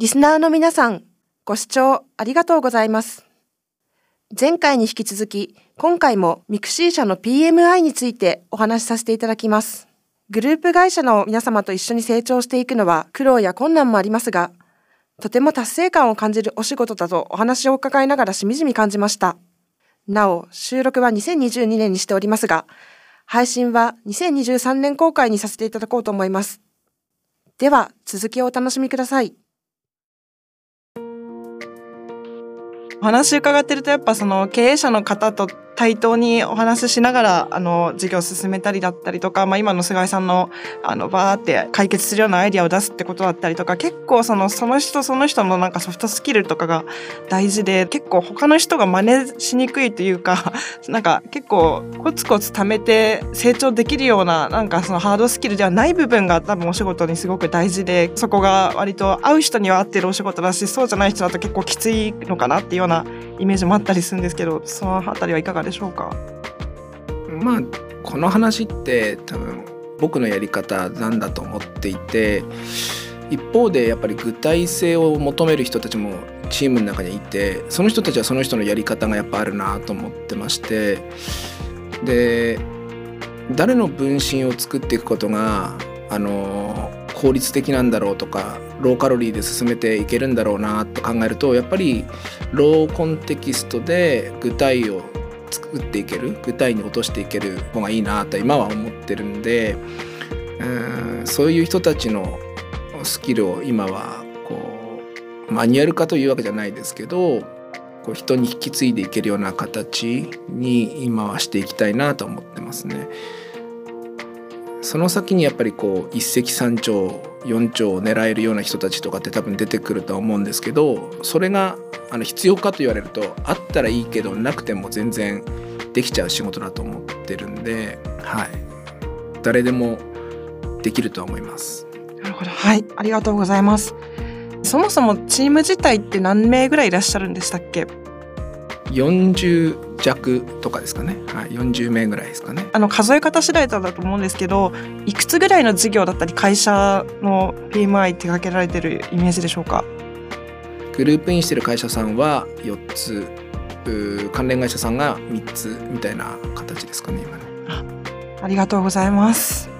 リスナーの皆さん、ご視聴ありがとうございます。前回に引き続き、今回もミクシー社の PMI についてお話しさせていただきます。グループ会社の皆様と一緒に成長していくのは苦労や困難もありますが、とても達成感を感じるお仕事だとお話を伺いながらしみじみ感じました。なお、収録は2022年にしておりますが、配信は2023年公開にさせていただこうと思います。では、続きをお楽しみください。お話伺ってるとやっぱその経営者の方と対等にお話ししながら、あの、事業を進めたりだったりとか、まあ今の菅井さんの、あの、バーって解決するようなアイディアを出すってことだったりとか、結構その、その人その人のなんかソフトスキルとかが大事で、結構他の人が真似しにくいというか、なんか結構コツコツ貯めて成長できるような、なんかそのハードスキルではない部分が多分お仕事にすごく大事で、そこが割と合う人には合ってるお仕事だし、そうじゃない人だと結構きついのかなっていうようなイメージもあったりするんですけど、そのあたりはいかがですか？でしょうか？まあこの話って多分僕のやり方なんだと思っていて一方でやっぱり具体性を求める人たちもチームの中にいてその人たちはその人のやり方がやっぱあるなと思ってましてで誰の分身を作っていくことがあの効率的なんだろうとかローカロリーで進めていけるんだろうなと考えるとやっぱりローコンテキストで具体を作っていける具体に落としていける方がいいなと今は思ってるんでうんそういう人たちのスキルを今はこうマニュアル化というわけじゃないですけどこう人に引き継いでいけるような形に今はしていきたいなと思ってますね。その先にやっぱりこう一石三鳥4兆を狙えるような人たちとかって多分出てくるとは思うんですけどそれがあの必要かと言われるとあったらいいけどなくても全然できちゃう仕事だと思ってるんで、はい、誰でもできると思います。なるほどはいありがとうございます。そもそもチーム自体って何名ぐらいいらっしゃるんでしたっけ？40弱とかですかね、はい、40名ぐらいですかね。あの数え方次第だと思うんですけどいくつぐらいの事業だったり会社の PMI 手掛けられてるイメージでしょうか？グループインしてる会社さんは4つ。関連会社さんが3つみたいな形ですかね今ねあありがとうございます。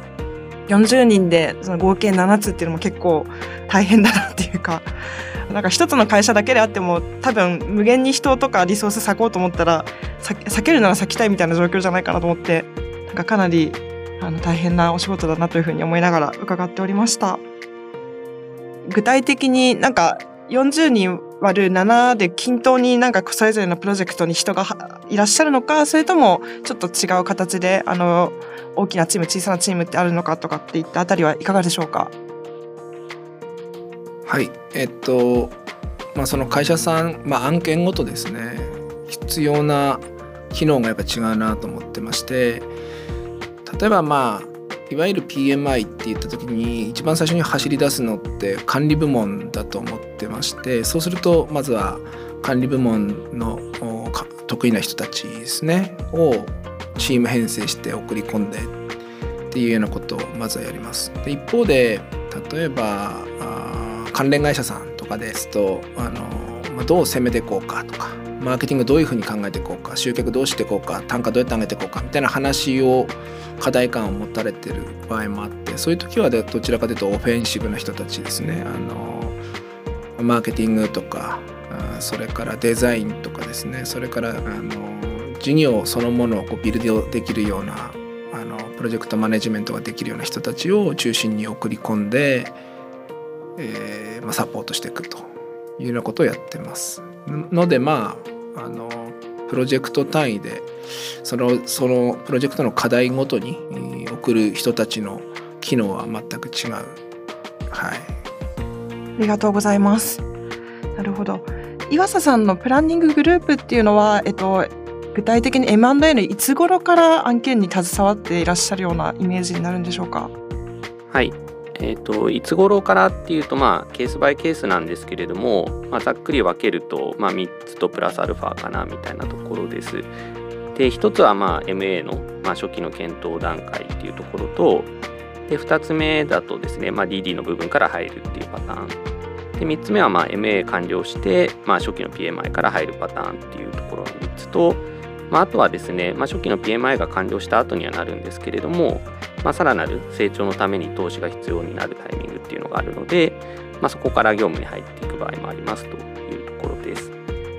40人でその合計7つっていうのも結構大変だなっていうかなんか一つの会社だけであっても多分無限に人とかリソース割こうと思ったら避けるなら避きたいみたいな状況じゃないかなと思ってなんかかなりあの大変なお仕事だなというふうに思いながら伺っておりました。具体的になんか40人割る7で均等になんかそれぞれのプロジェクトに人がいらっしゃるのかそれともちょっと違う形であの大きなチーム小さなチームってあるのかとかっていったあたりはいかがでしょうか？はいえっとまあその会社さん、まあ、案件ごとですね必要な機能がやっぱ違うなと思ってまして例えばまあいわゆる PMI って言った時に一番最初に走り出すのって管理部門だと思ってましてそうするとまずは管理部門の得意な人たちですねをチーム編成して送り込んでっていうようなことをまずはやります。で一方で例えば関連会社さんとかですとあのまどう攻めていこうかとかマーケティングどういうふうに考えていこうか集客どうしていこうか単価どうやって上げていこうかみたいな話を課題感を持たれてる場合もあってそういう時はどちらかというとオフェンシブな人たちですね。あのマーケティングとかそれからデザインとかですね。それからあの事業そのものをこうビルドできるようなあのプロジェクトマネジメントができるような人たちを中心に送り込んで、えーまあ、サポートしていくというようなことをやってます。のでまああのプロジェクト単位でそのそのプロジェクトの課題ごとに送る人たちの機能は全く違う。はい。ありがとうございます。なるほど。岩佐さんのプランニンググループっていうのは、えっと、具体的に M&A のいつ頃から案件に携わっていらっしゃるようなイメージになるんでしょうか？はい、えーと、いつ頃からっていうと、まあ、ケースバイケースなんですけれども、まあ、ざっくり分けると、まあ、3つとプラスアルファかなみたいなところです。で1つは、まあ、MA の、まあ、初期の検討段階っていうところとで2つ目だとですね、まあ、DD の部分から入るっていうパターンで3つ目はまあ MA 完了して、まあ、初期の PMI から入るパターンっていうところの3つと、まあ、あとはですね、まあ、初期の PMI が完了した後にはなるんですけれども、まあ、さらなる成長のために投資が必要になるタイミングっていうのがあるので、まあ、そこから業務に入っていく場合もありますというところです。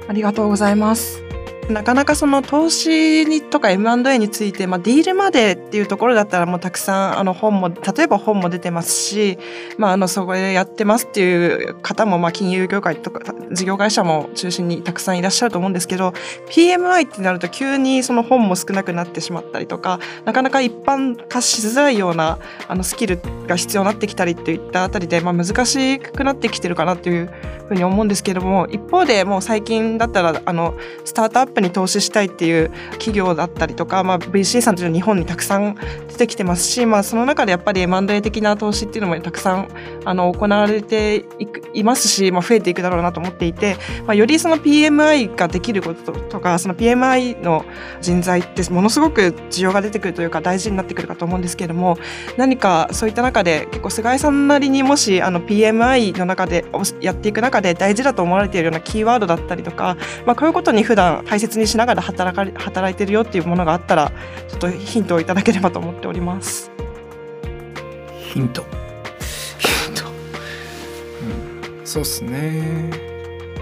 ありがとうございます。なかなかその投資にとか M&A について、まあ、ディールまでっていうところだったらもうたくさんあの本も例えば本も出てますし、まあ、あのそこでやってますっていう方もまあ金融業界とか事業会社も中心にたくさんいらっしゃると思うんですけど PMI ってなると急にその本も少なくなってしまったりとかなかなか一般化しづらいようなあのスキルが必要になってきたりっていったあたりで、まあ、難しくなってきてるかなっていうふうに思うんですけども一方でもう最近だったらあのスタートアップに投資したいっていう企業だったりとか、まあ、VC さんというのは日本にたくさん出てきてますし、まあ、その中でやっぱり M&A 的な投資っていうのもたくさんあの行われていくいますし、まあ、増えていくだろうなと思っていて、まあ、よりその PMI ができることとかその PMI の人材ってものすごく需要が出てくるというか大事になってくるかと思うんですけれども何かそういった中で結構菅井さんなりにもしあの PMI の中でやっていく中で大事だと思われているようなキーワードだったりとか、まあ、こういうことに普段大切にしながら働か働いてるよっていうものがあったらちょっとヒントをいただければと思っております。ヒントヒント、うん、そうっすね、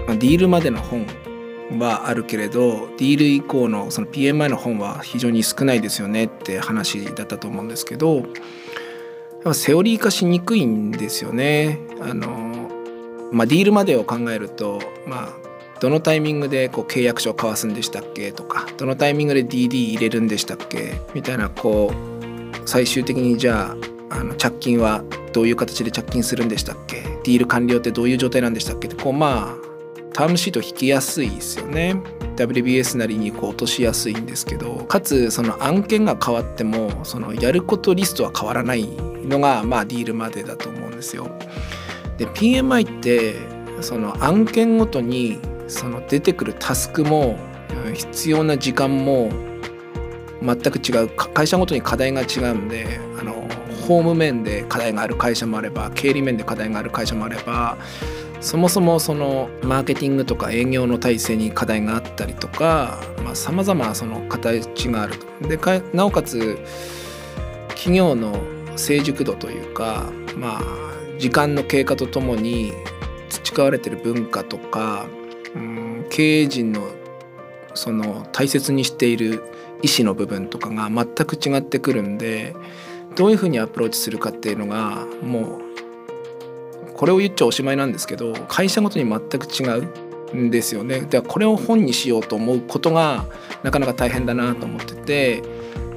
まあ、ディールまでの本はあるけれどディール以降のその PMI の本は非常に少ないですよねって話だったと思うんですけどセオリー化しにくいんですよね。あのまあ、ディールまでを考えると、まあ、どのタイミングでこう契約書を交わすんでしたっけとかどのタイミングで DD 入れるんでしたっけみたいなこう最終的にじゃああの着金はどういう形で着金するんでしたっけディール完了ってどういう状態なんでしたっけってこうまあタームシート引きやすいですよね WBS なりにこう落としやすいんですけどかつその案件が変わってもそのやることリストは変わらないのがまあディールまでだと思うんですよ。で PMI ってその案件ごとにその出てくるタスクも必要な時間も全く違う。会社ごとに課題が違うんであの法務面で課題がある会社もあれば経理面で課題がある会社もあればそもそもそのマーケティングとか営業の体制に課題があったりとかさまざ、まその形があるでなおかつ企業の成熟度というかまあ時間の経過とともに培われてる文化とかうん経営陣のその大切にしている意思の部分とかが全く違ってくるんでどういうふうにアプローチするかっていうのがもうこれを言っちゃおしまいなんですけど会社ごとに全く違うんですよね。でこれを本にしようと思うことがなかなか大変だなと思ってて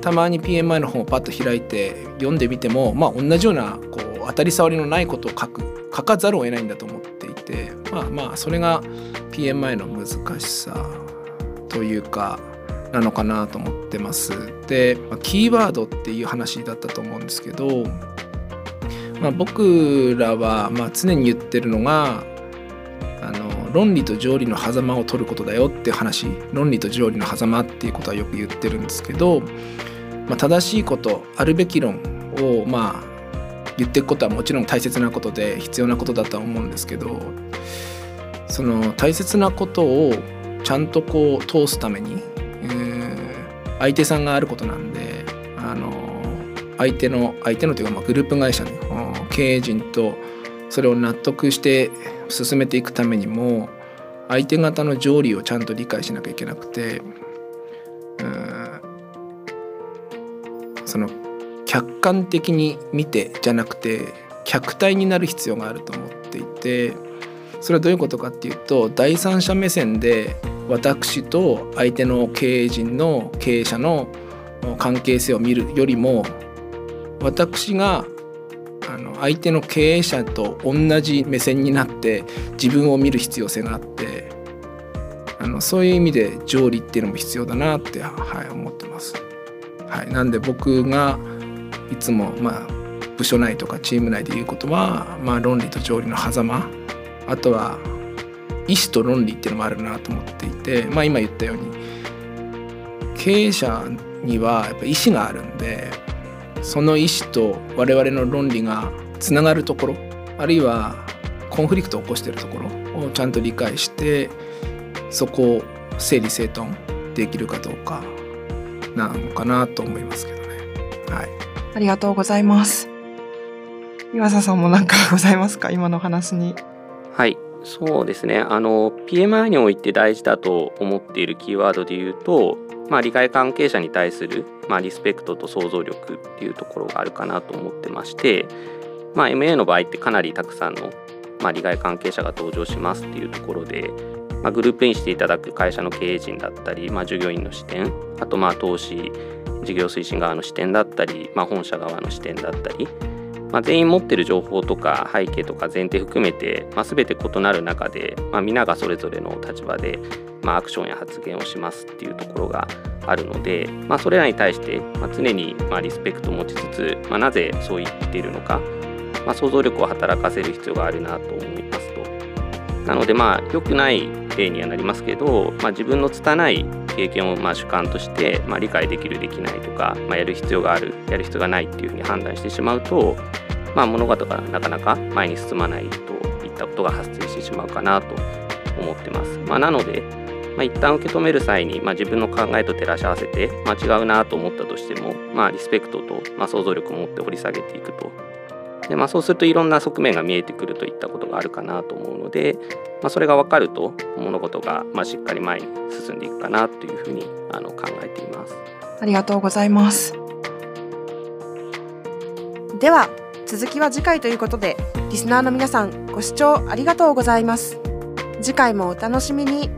たまに PMI の本をパッと開いて読んでみてもまあ同じようなこう当たり障りのないことを書く書かざるを得ないんだと思っていてまあまあそれが PMI の難しさというかなのかなと思ってます。で、ま、キーワードっていう話だったと思うんですけど、まあ、僕らはま常に言ってるのがあの論理と条理の狭間を取ることだよっていう話論理と条理の狭間っていうことはよく言ってるんですけど、まあ、正しいことあるべき論をまあ言っていくことはもちろん大切なことで必要なことだとは思うんですけどその大切なことをちゃんとこう通すために、えー、相手さんがあることなんであの相手の相手のというかまあグループ会社の経営陣とそれを納得して進めていくためにも相手方の条理をちゃんと理解しなきゃいけなくてその客観的に見てじゃなくて客体になる必要があると思っていてそれはどういうことかっていうと第三者目線で私と相手の経営陣の経営者の関係性を見るよりも私があの相手の経営者と同じ目線になって自分を見る必要性があってあのそういう意味で条理っていうのも必要だなって、はい、思ってます。はい、なんで僕がいつもまあ部署内とかチーム内で言うことは、まあ、論理と条理の狭間あとは意思と論理っていうのもあるなと思っていて、まあ、今言ったように経営者にはやっぱ意思があるんでその意思と我々の論理がつながるところあるいはコンフリクトを起こしているところをちゃんと理解してそこを整理整頓できるかどうかなのかなと思いますけどね。はい、ありがとうございます。岩佐さんも何かございますか？今の話に。はい。そうですね。あの PMI において大事だと思っているキーワードで言うと、まあ、利害関係者に対する、まあ、リスペクトと想像力っていうところがあるかなと思ってまして、まあ、MA の場合ってかなりたくさんの、まあ、利害関係者が登場しますっていうところで、まあ、グループインしていただく会社の経営陣だったり、まあ、従業員の視点あとまあ投資事業推進側の視点だったり、まあ、本社側の視点だったりまあ、全員持ってる情報とか背景とか前提含めて、まあ、全て異なる中で、まあ、皆がそれぞれの立場で、まあ、アクションや発言をしますっていうところがあるので、まあ、それらに対して、まあ、常にまあリスペクトを持ちつつ、まあ、なぜそう言っているのか、まあ、想像力を働かせる必要があるなと思いますと。なのでまあ良くない例にはなりますけど、まあ、自分の拙い経験をまあ主観として、まあ、理解できるできないとか、まあ、やる必要があるやる必要がないっていうふうに判断してしまうと、まあ、物事がなかなか前に進まないといったことが発生してしまうかなと思ってます。まあ、なので、まあ、一旦受け止める際に、まあ、自分の考えと照らし合わせて、まあ、違うなと思ったとしても、まあ、リスペクトと、まあ、想像力を持って掘り下げていくとで、まあ、そうするといろんな側面が見えてくるといったことがあるかなと思うので、まあ、それが分かると物事がまあしっかり前に進んでいくかなというふうにあの考えています。ありがとうございます。では続きは次回ということでリスナーの皆さんご視聴ありがとうございます。次回もお楽しみに。